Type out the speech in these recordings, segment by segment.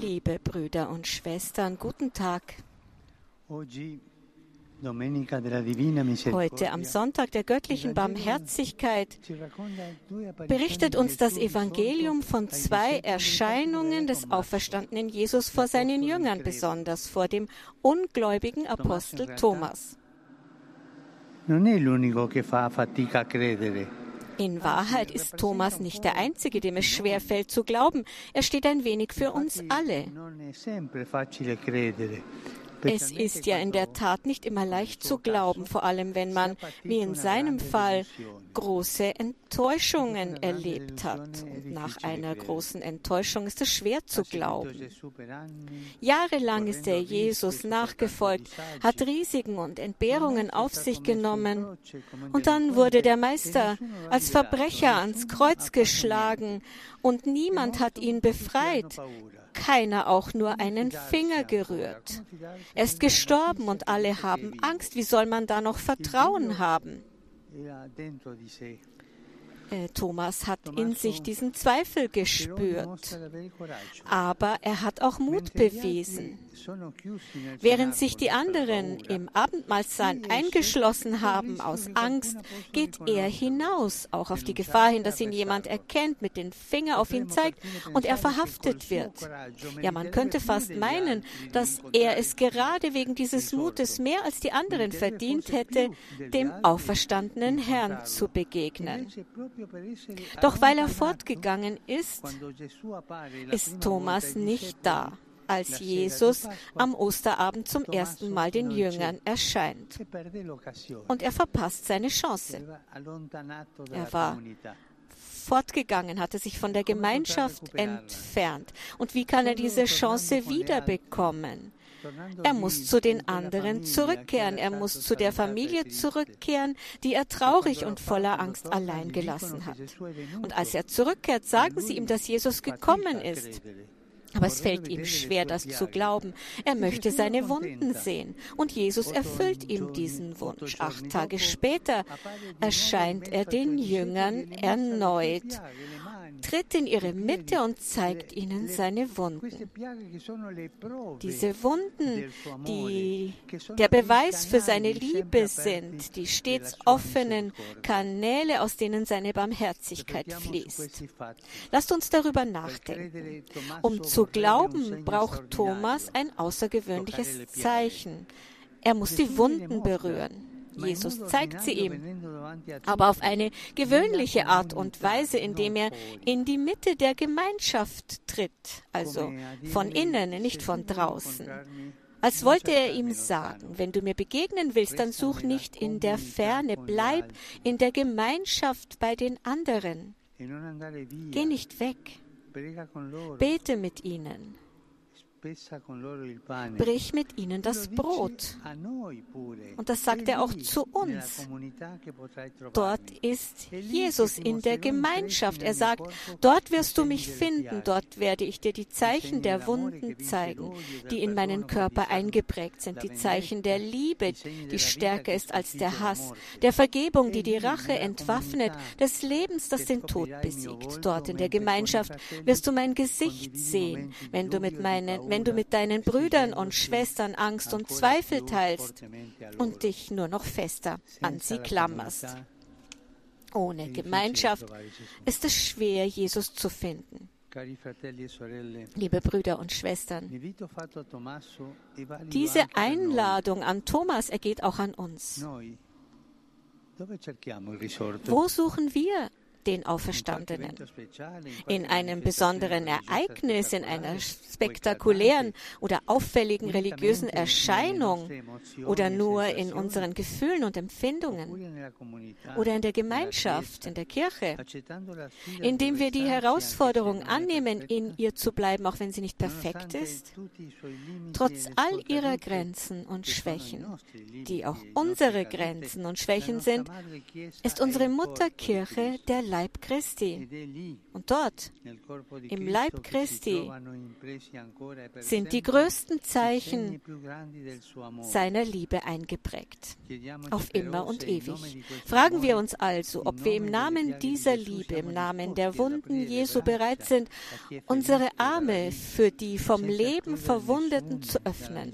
Liebe Brüder und Schwestern, guten Tag. Heute am Sonntag der göttlichen Barmherzigkeit berichtet uns das Evangelium von zwei Erscheinungen des auferstandenen Jesus vor seinen Jüngern, besonders vor dem ungläubigen Apostel Thomas. Non è l'unico che fa fatica a credere. In Wahrheit ist Thomas nicht der Einzige, dem es schwerfällt zu glauben. Er steht ein wenig für uns alle. Es ist ja in der Tat nicht immer leicht zu glauben, vor allem wenn man, wie in seinem Fall, große Enttäuschungen erlebt hat. Und nach einer großen Enttäuschung ist es schwer zu glauben. Jahrelang ist er Jesus nachgefolgt, hat Risiken und Entbehrungen auf sich genommen. Und dann wurde der Meister als Verbrecher ans Kreuz geschlagen und niemand hat ihn befreit. Keiner auch nur einen Finger gerührt. Er ist gestorben und alle haben Angst. Wie soll man da noch Vertrauen haben? Äh, Thomas hat in sich diesen Zweifel gespürt. Aber er hat auch Mut bewiesen. Während sich die anderen im Abendmahlsaal eingeschlossen haben aus Angst, geht er hinaus, auch auf die Gefahr hin, dass ihn jemand erkennt, mit dem Finger auf ihn zeigt und er verhaftet wird. Ja, man könnte fast meinen, dass er es gerade wegen dieses Mutes mehr als die anderen verdient hätte, dem auferstandenen Herrn zu begegnen. Doch weil er fortgegangen ist, ist Thomas nicht da, als Jesus am Osterabend zum ersten Mal den Jüngern erscheint. e. Und er verpasst seine Chance. Er war. Fortgegangen, hatte sich von der Gemeinschaft entfernt. Und wie kann er diese Chance wiederbekommen? Er muss zu den anderen zurückkehren. Er muss zu der Familie zurückkehren, die er traurig und voller Angst allein gelassen hat. Und als er zurückkehrt, sagen sie ihm, dass Jesus gekommen ist. Aber es fällt ihm schwer, das zu glauben. Er möchte seine Wunden sehen. Und Jesus erfüllt ihm diesen Wunsch. Acht Tage später erscheint er den Jüngern erneut, tritt in ihre Mitte und zeigt ihnen seine Wunden. Diese Wunden, die der Beweis für seine Liebe sind, die stets offenen Kanäle, aus denen seine Barmherzigkeit fließt. Lasst uns darüber nachdenken. Um zu glauben, braucht Thomas ein außergewöhnliches Zeichen. Er muss die Wunden berühren. Jesus zeigt sie ihm, aber auf eine gewöhnliche Art und Weise, indem er in die Mitte der Gemeinschaft tritt, also von innen, nicht von draußen. Als wollte er ihm sagen, wenn du mir begegnen willst, dann such nicht in der Ferne, bleib in der Gemeinschaft bei den anderen. Geh nicht weg, bete mit ihnen, brich mit ihnen das Brot. Und das sagt er auch zu uns. Dort ist Jesus in der Gemeinschaft. Er sagt, dort wirst du mich finden, dort werde ich dir die Zeichen der Wunden zeigen, die in meinen Körper eingeprägt sind, die Zeichen der Liebe, die stärker ist als der Hass, der Vergebung, die die Rache entwaffnet, des Lebens, das den Tod besiegt. Dort in der Gemeinschaft wirst du mein Gesicht sehen, wenn du mit meinen, wenn du mit deinen Brüdern und Schwestern Angst und Zweifel teilst und dich nur noch fester an sie klammerst. Ohne Gemeinschaft ist es schwer, Jesus zu finden. Liebe Brüder und Schwestern, diese Einladung an Thomas ergeht auch an uns. Wo suchen wir den Auferstandenen. In einem besonderen Ereignis, in einer spektakulären oder auffälligen religiösen Erscheinung oder nur in unseren Gefühlen und Empfindungen oder in der Gemeinschaft, in der Kirche, indem wir die Herausforderung annehmen, in ihr zu bleiben, auch wenn sie nicht perfekt ist, trotz all ihrer Grenzen und Schwächen, die auch unsere Grenzen und Schwächen sind, ist unsere Mutterkirche der Leib Christi. Und dort, im Leib Christi, sind die größten Zeichen seiner Liebe eingeprägt, auf immer und ewig. Fragen wir uns also, ob wir im Namen dieser Liebe, im Namen der Wunden Jesu bereit sind, unsere Arme für die vom Leben Verwundeten zu öffnen,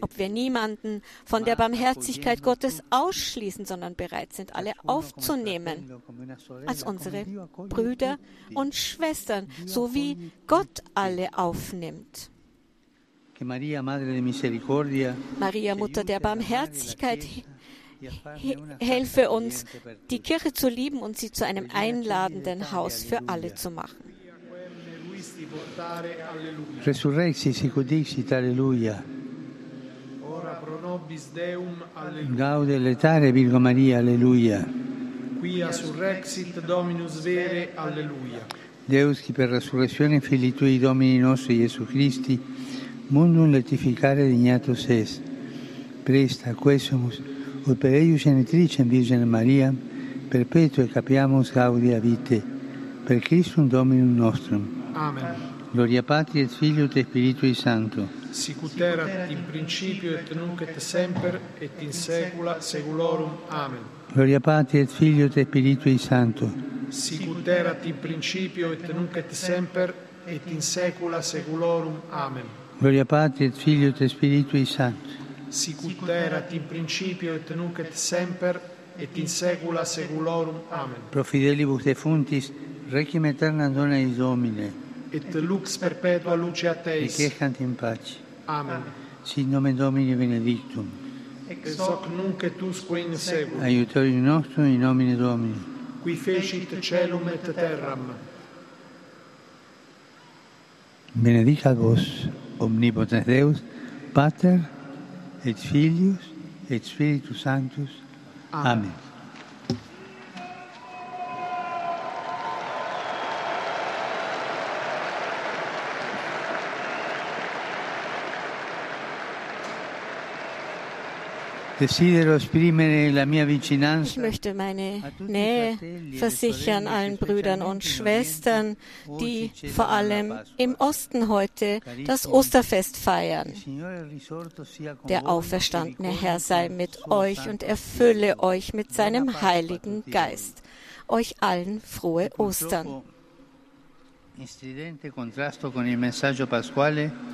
ob wir niemanden von der Barmherzigkeit Gottes ausschließen, sondern bereit sind, alle aufzunehmen als unsere Brüder und Schwestern, so wie Gott alle aufnimmt. Maria, Mutter der Barmherzigkeit, helfe uns, die Kirche zu lieben und sie zu einem einladenden Haus für alle zu machen. Resurrexi sic udixit, alleluia. Ora pro nobis Deum, alleluia. Gaude letare, Virgo Maria, alleluia. Quia surrexit Dominus vere, alleluia. Deus, qui per resurrezione Filii Tui, Domini nostri, Gesù Christi, mundum letificare dignatus est. Presta, quesumus, ut per eius genitricem Virgine Maria, perpetue capiamus gaudia vite, per Christum Dominum nostrum. Amen. Gloria Patri et Filio et Spiritui Sancto. Sicut erat in principio et nunc et semper et in saecula saeculorum. Amen. Gloria Patri et Filio et Spiritui Sancto. Sicut erat in principio et nunc et semper et in saecula saeculorum. Amen. Gloria Patri et Filio et Spiritui Sancto. Sicut erat in principio et nunc et semper et in saecula saeculorum. Amen. Pro fidelibus defuntis, requiem aeterna dona eis Domine. Et lux perpetua luce a teis. Requiescant in pace. Amen. Sit nomen Domini benedictum. Ex hoc nunc et usque in seculum. Aiutorium nostrum in nomine Domini. Qui fecit celum et terram. Benedicat vos, omnipotens Deus, Pater et Filius et Spiritus Sanctus. Amen. Amen. Ich möchte meine Nähe versichern allen Brüdern und Schwestern, die vor allem im Osten heute das Osterfest feiern. Der auferstandene Herr sei mit euch und erfülle euch mit seinem Heiligen Geist. Euch allen frohe Ostern.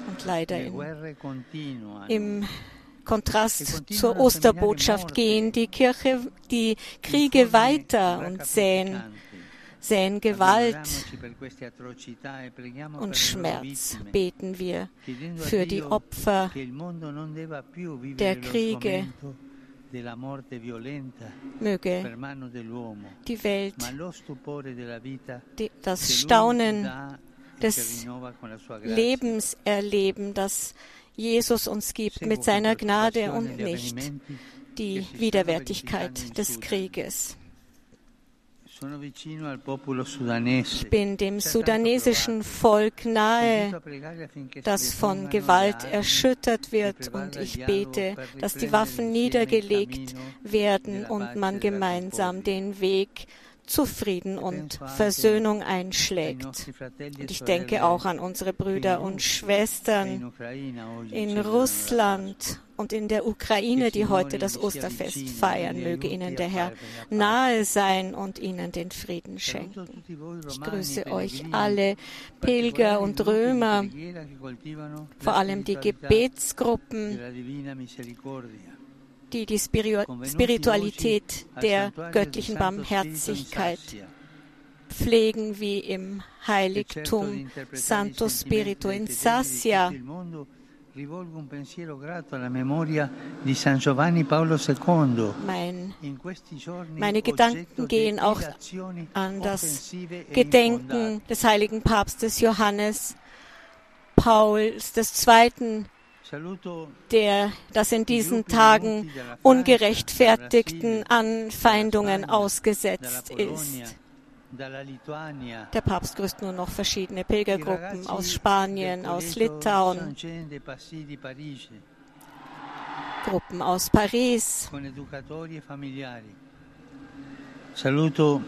Und leider le in, im Kontrast zur Osterbotschaft gehen die Kirche, die Kriege weiter und säen, säen Gewalt e und Schmerz. Beten wir für die Opfer der Kriege. Möge die Welt die, das Staunen des. Lebens erleben, das Jesus uns gibt mit seiner Gnade und nicht die Widerwärtigkeit des. Krieges. Ich bin dem sudanesischen. Volk nahe, das von Gewalt erschüttert wird. Und ich bete, dass die Waffen niedergelegt werden und man gemeinsam den Weg zu Frieden und Versöhnung einschlägt. Und ich denke auch an unsere Brüder und Schwestern in Russland und in der Ukraine, die heute das Osterfest feiern. Möge ihnen der Herr nahe sein und ihnen den Frieden schenken. Ich grüße euch alle Pilger und Römer, vor allem die Gebetsgruppen, die die Spiritualität der göttlichen Barmherzigkeit pflegen, wie im Heiligtum Santo Spirito in Sassia. Mein, meine Gedanken gehen auch an das Gedenken des heiligen Papstes Johannes Pauls II., der das in diesen Tagen ungerechtfertigten Anfeindungen ausgesetzt ist. Der Papst grüßt nur noch verschiedene Pilgergruppen aus Spanien, aus Litauen, Gruppen aus Paris, e familiari. Saluto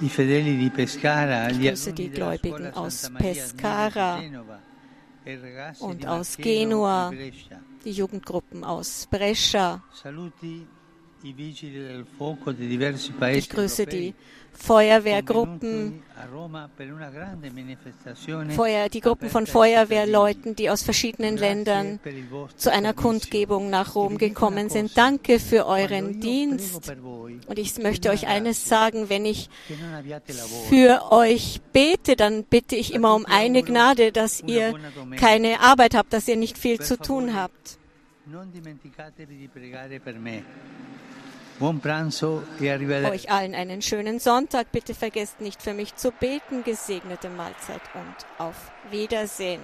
i fedeli di Pescara, Ich grüße die Gläubigen aus Pescara und aus Genua. die Jugendgruppen aus Brescia. Ich grüße die Feuerwehrgruppen, Feuer, die Gruppen von Feuerwehrleuten, die aus verschiedenen. Ländern zu einer. Kundgebung nach Rom gekommen sind. Danke für euren Dienst. Und ich möchte euch eines sagen, wenn ich für euch bete, dann bitte ich immer um eine Gnade, dass ihr keine Arbeit habt, dass ihr nicht viel zu tun habt. Euch allen einen schönen Sonntag. Bitte vergesst nicht für mich zu beten. Gesegnete Mahlzeit und auf Wiedersehen.